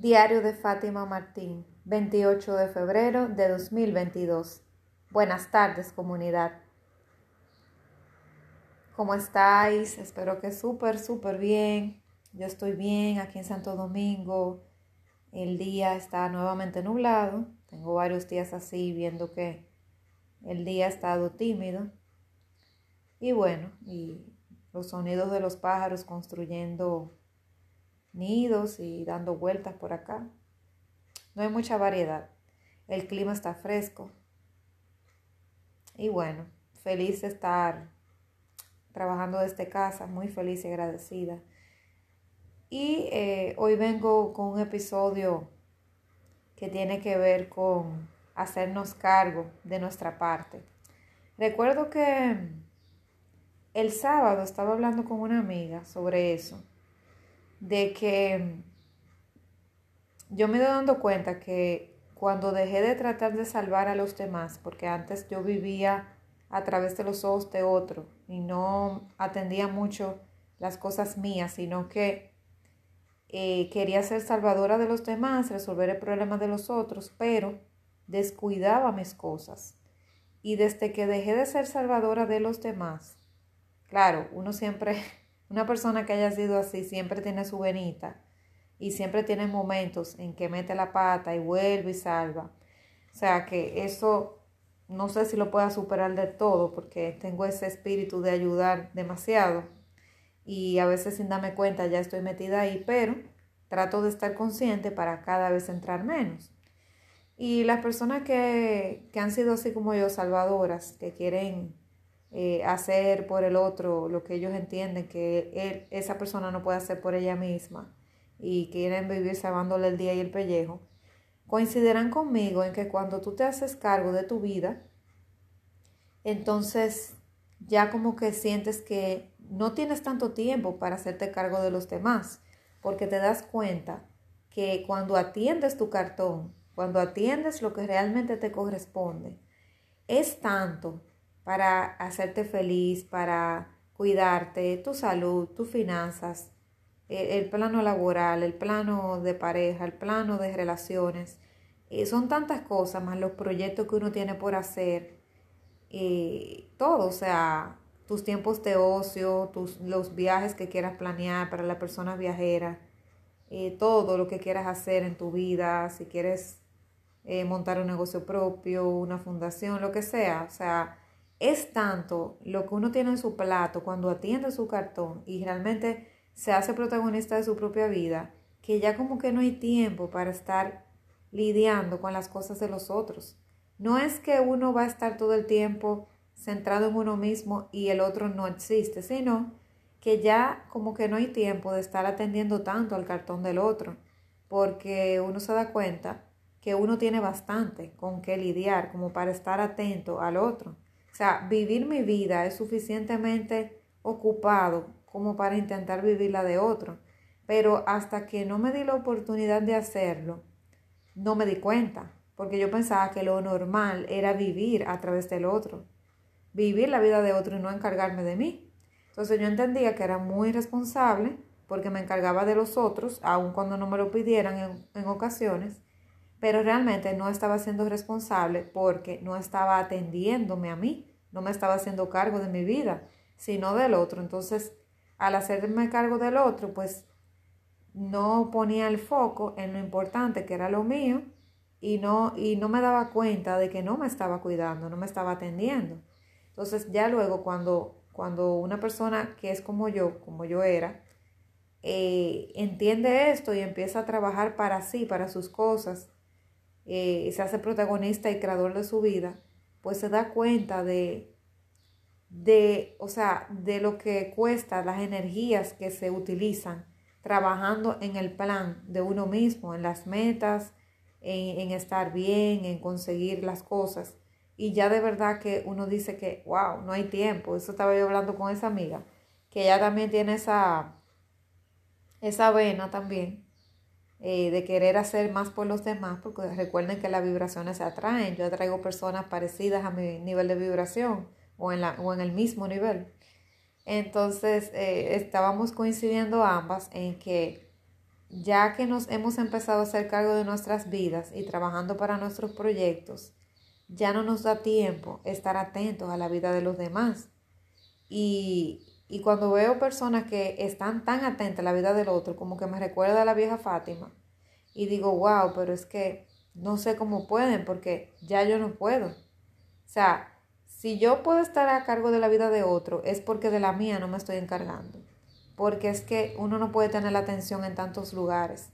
Diario de Fátima Martín, 28 de febrero de 2022. Buenas tardes, comunidad. ¿Cómo estáis? Espero que súper, súper bien. Yo estoy bien aquí en Santo Domingo. El día está nuevamente nublado. Tengo varios días así viendo que el día ha estado tímido. Y bueno, y los sonidos de los pájaros construyendo nidos y dando vueltas por acá. No hay mucha variedad. El clima está fresco. Y bueno, feliz de estar trabajando desde casa, muy feliz y agradecida. Y eh, hoy vengo con un episodio que tiene que ver con hacernos cargo de nuestra parte. Recuerdo que el sábado estaba hablando con una amiga sobre eso de que yo me doy dando cuenta que cuando dejé de tratar de salvar a los demás, porque antes yo vivía a través de los ojos de otro y no atendía mucho las cosas mías, sino que eh, quería ser salvadora de los demás, resolver el problema de los otros, pero descuidaba mis cosas. Y desde que dejé de ser salvadora de los demás, claro, uno siempre una persona que haya sido así siempre tiene su venita y siempre tiene momentos en que mete la pata y vuelve y salva. O sea que eso no sé si lo pueda superar de todo porque tengo ese espíritu de ayudar demasiado y a veces sin darme cuenta ya estoy metida ahí, pero trato de estar consciente para cada vez entrar menos. Y las personas que, que han sido así como yo, salvadoras, que quieren eh, hacer por el otro lo que ellos entienden que él, esa persona no puede hacer por ella misma y quieren vivir salvándole el día y el pellejo, coincidirán conmigo en que cuando tú te haces cargo de tu vida, entonces ya como que sientes que no tienes tanto tiempo para hacerte cargo de los demás, porque te das cuenta que cuando atiendes tu cartón, cuando atiendes lo que realmente te corresponde, es tanto para hacerte feliz, para cuidarte, tu salud, tus finanzas, el, plano laboral, el plano de pareja, el plano de relaciones. son tantas cosas, más los proyectos que uno tiene por hacer, todo, o sea, tus tiempos de ocio, tus, los viajes que quieras planear para la persona viajera, todo lo que quieras hacer en tu vida, si quieres eh, montar un negocio propio, una fundación, lo que sea, o sea, es tanto lo que uno tiene en su plato cuando atiende su cartón y realmente se hace protagonista de su propia vida, que ya como que no hay tiempo para estar lidiando con las cosas de los otros. No es que uno va a estar todo el tiempo centrado en uno mismo y el otro no existe, sino que ya como que no hay tiempo de estar atendiendo tanto al cartón del otro, porque uno se da cuenta que uno tiene bastante con qué lidiar como para estar atento al otro. Sea, vivir mi vida es suficientemente ocupado como para intentar vivir la de otro. Pero hasta que no me di la oportunidad de hacerlo, no me di cuenta, porque yo pensaba que lo normal era vivir a través del otro, vivir la vida de otro y no encargarme de mí. Entonces yo entendía que era muy responsable porque me encargaba de los otros, aun cuando no me lo pidieran en, en ocasiones, pero realmente no estaba siendo responsable porque no estaba atendiéndome a mí, no me estaba haciendo cargo de mi vida, sino del otro. Entonces, al hacerme cargo del otro, pues no ponía el foco en lo importante que era lo mío y no, y no me daba cuenta de que no me estaba cuidando, no me estaba atendiendo. Entonces, ya luego cuando, cuando una persona que es como yo, como yo era, eh, entiende esto y empieza a trabajar para sí, para sus cosas, eh, se hace protagonista y creador de su vida, pues se da cuenta de, de, o sea, de lo que cuesta, las energías que se utilizan trabajando en el plan de uno mismo, en las metas, en, en estar bien, en conseguir las cosas. Y ya de verdad que uno dice que, wow, no hay tiempo. Eso estaba yo hablando con esa amiga, que ella también tiene esa, esa vena también eh, de querer hacer más por los demás, porque recuerden que las vibraciones se atraen. Yo atraigo personas parecidas a mi nivel de vibración o en, la, o en el mismo nivel. Entonces, eh, estábamos coincidiendo ambas en que ya que nos hemos empezado a hacer cargo de nuestras vidas y trabajando para nuestros proyectos, ya no nos da tiempo estar atentos a la vida de los demás. Y, y cuando veo personas que están tan atentas a la vida del otro, como que me recuerda a la vieja Fátima, y digo, wow, pero es que no sé cómo pueden, porque ya yo no puedo. O sea, si yo puedo estar a cargo de la vida de otro, es porque de la mía no me estoy encargando. Porque es que uno no puede tener la atención en tantos lugares.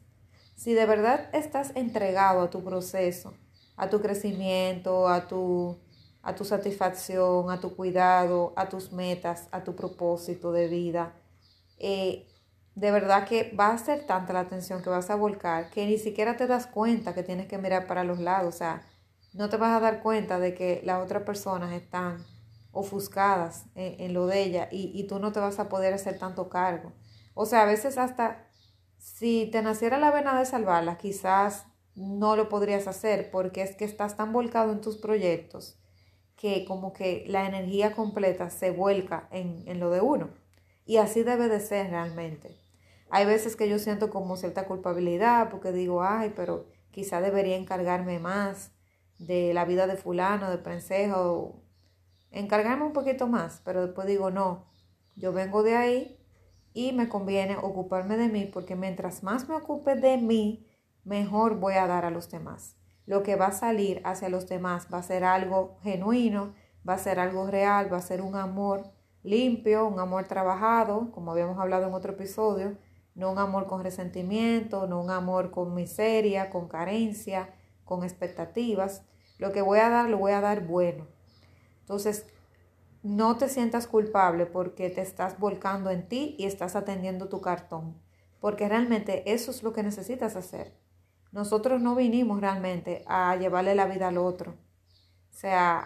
Si de verdad estás entregado a tu proceso, a tu crecimiento, a tu a tu satisfacción, a tu cuidado, a tus metas, a tu propósito de vida. Eh, de verdad que va a ser tanta la atención que vas a volcar que ni siquiera te das cuenta que tienes que mirar para los lados. O sea, no te vas a dar cuenta de que las otras personas están ofuscadas en, lo de ella y, y tú no te vas a poder hacer tanto cargo. O sea, a veces hasta si te naciera la vena de salvarla, quizás no lo podrías hacer porque es que estás tan volcado en tus proyectos que como que la energía completa se vuelca en, en lo de uno. Y así debe de ser realmente. Hay veces que yo siento como cierta culpabilidad porque digo, ay, pero quizá debería encargarme más de la vida de fulano, de prensejo, encargarme un poquito más, pero después digo, no, yo vengo de ahí y me conviene ocuparme de mí porque mientras más me ocupe de mí, mejor voy a dar a los demás lo que va a salir hacia los demás va a ser algo genuino, va a ser algo real, va a ser un amor limpio, un amor trabajado, como habíamos hablado en otro episodio, no un amor con resentimiento, no un amor con miseria, con carencia, con expectativas. Lo que voy a dar, lo voy a dar bueno. Entonces, no te sientas culpable porque te estás volcando en ti y estás atendiendo tu cartón, porque realmente eso es lo que necesitas hacer. Nosotros no vinimos realmente a llevarle la vida al otro, o sea,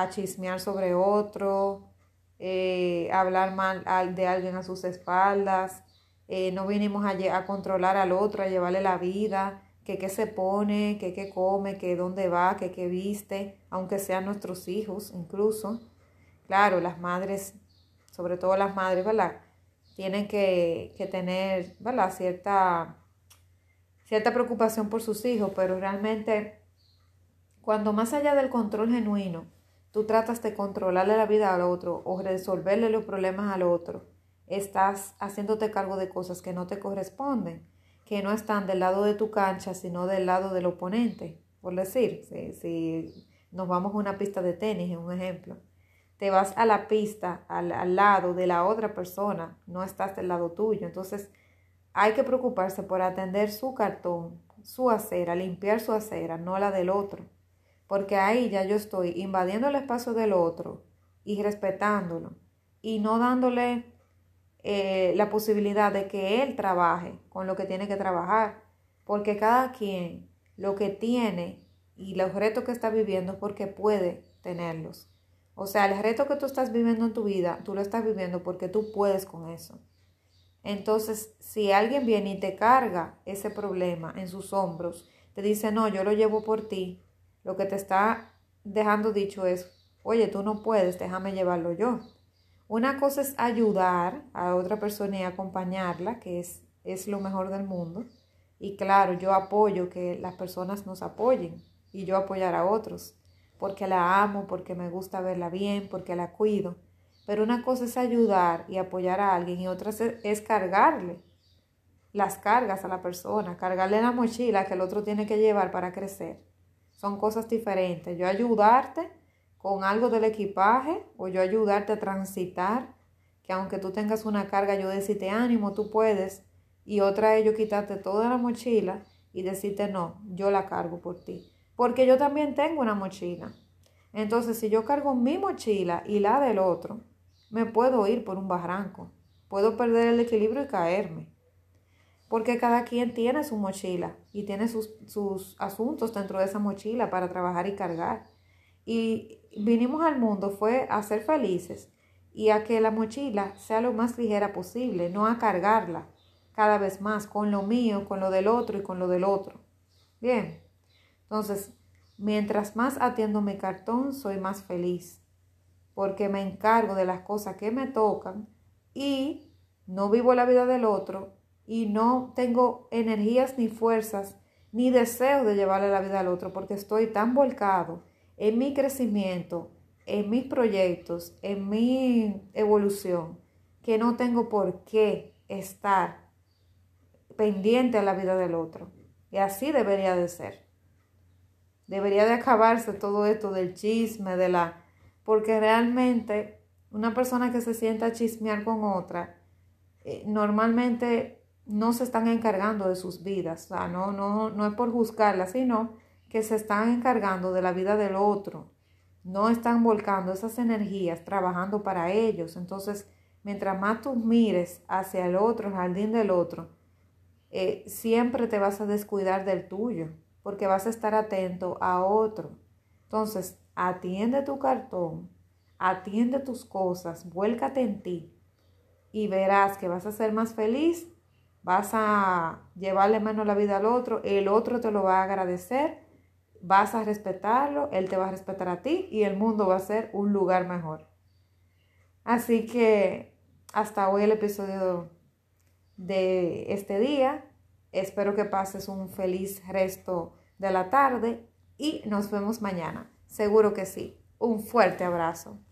a, chismear sobre otro, eh, hablar mal de alguien a sus espaldas, eh, no vinimos a, a, controlar al otro, a llevarle la vida, que qué se pone, que qué come, que dónde va, que qué viste, aunque sean nuestros hijos incluso. Claro, las madres, sobre todo las madres, ¿verdad? Tienen que, que tener, ¿verdad? Cierta cierta preocupación por sus hijos, pero realmente cuando más allá del control genuino, tú tratas de controlarle la vida al otro o resolverle los problemas al otro, estás haciéndote cargo de cosas que no te corresponden, que no están del lado de tu cancha, sino del lado del oponente. Por decir, si, si nos vamos a una pista de tenis, en un ejemplo, te vas a la pista, al, al lado de la otra persona, no estás del lado tuyo. Entonces, hay que preocuparse por atender su cartón, su acera, limpiar su acera, no la del otro. Porque ahí ya yo estoy invadiendo el espacio del otro y respetándolo y no dándole eh, la posibilidad de que él trabaje con lo que tiene que trabajar. Porque cada quien lo que tiene y los retos que está viviendo es porque puede tenerlos. O sea, el reto que tú estás viviendo en tu vida, tú lo estás viviendo porque tú puedes con eso. Entonces, si alguien viene y te carga ese problema en sus hombros, te dice, no, yo lo llevo por ti, lo que te está dejando dicho es, oye, tú no puedes, déjame llevarlo yo. Una cosa es ayudar a otra persona y acompañarla, que es, es lo mejor del mundo. Y claro, yo apoyo que las personas nos apoyen y yo apoyar a otros, porque la amo, porque me gusta verla bien, porque la cuido. Pero una cosa es ayudar y apoyar a alguien y otra es cargarle las cargas a la persona, cargarle la mochila que el otro tiene que llevar para crecer. Son cosas diferentes. Yo ayudarte con algo del equipaje o yo ayudarte a transitar, que aunque tú tengas una carga, yo decirte ánimo, tú puedes, y otra es yo quitarte toda la mochila y decirte no, yo la cargo por ti. Porque yo también tengo una mochila. Entonces, si yo cargo mi mochila y la del otro, me puedo ir por un barranco, puedo perder el equilibrio y caerme. Porque cada quien tiene su mochila y tiene sus, sus asuntos dentro de esa mochila para trabajar y cargar. Y vinimos al mundo fue a ser felices y a que la mochila sea lo más ligera posible, no a cargarla cada vez más con lo mío, con lo del otro y con lo del otro. Bien, entonces, mientras más atiendo mi cartón, soy más feliz porque me encargo de las cosas que me tocan y no vivo la vida del otro y no tengo energías ni fuerzas ni deseo de llevarle la vida al otro porque estoy tan volcado en mi crecimiento, en mis proyectos, en mi evolución, que no tengo por qué estar pendiente a la vida del otro. Y así debería de ser. Debería de acabarse todo esto del chisme, de la... Porque realmente una persona que se sienta a chismear con otra, eh, normalmente no se están encargando de sus vidas. O sea, no, no, no es por juzgarla, sino que se están encargando de la vida del otro. No están volcando esas energías, trabajando para ellos. Entonces, mientras más tú mires hacia el otro, el jardín del otro, eh, siempre te vas a descuidar del tuyo, porque vas a estar atento a otro. Entonces, atiende tu cartón, atiende tus cosas, vuélcate en ti y verás que vas a ser más feliz, vas a llevarle menos la vida al otro, el otro te lo va a agradecer, vas a respetarlo, él te va a respetar a ti y el mundo va a ser un lugar mejor. Así que hasta hoy el episodio de este día. Espero que pases un feliz resto de la tarde y nos vemos mañana. Seguro que sí. Un fuerte abrazo.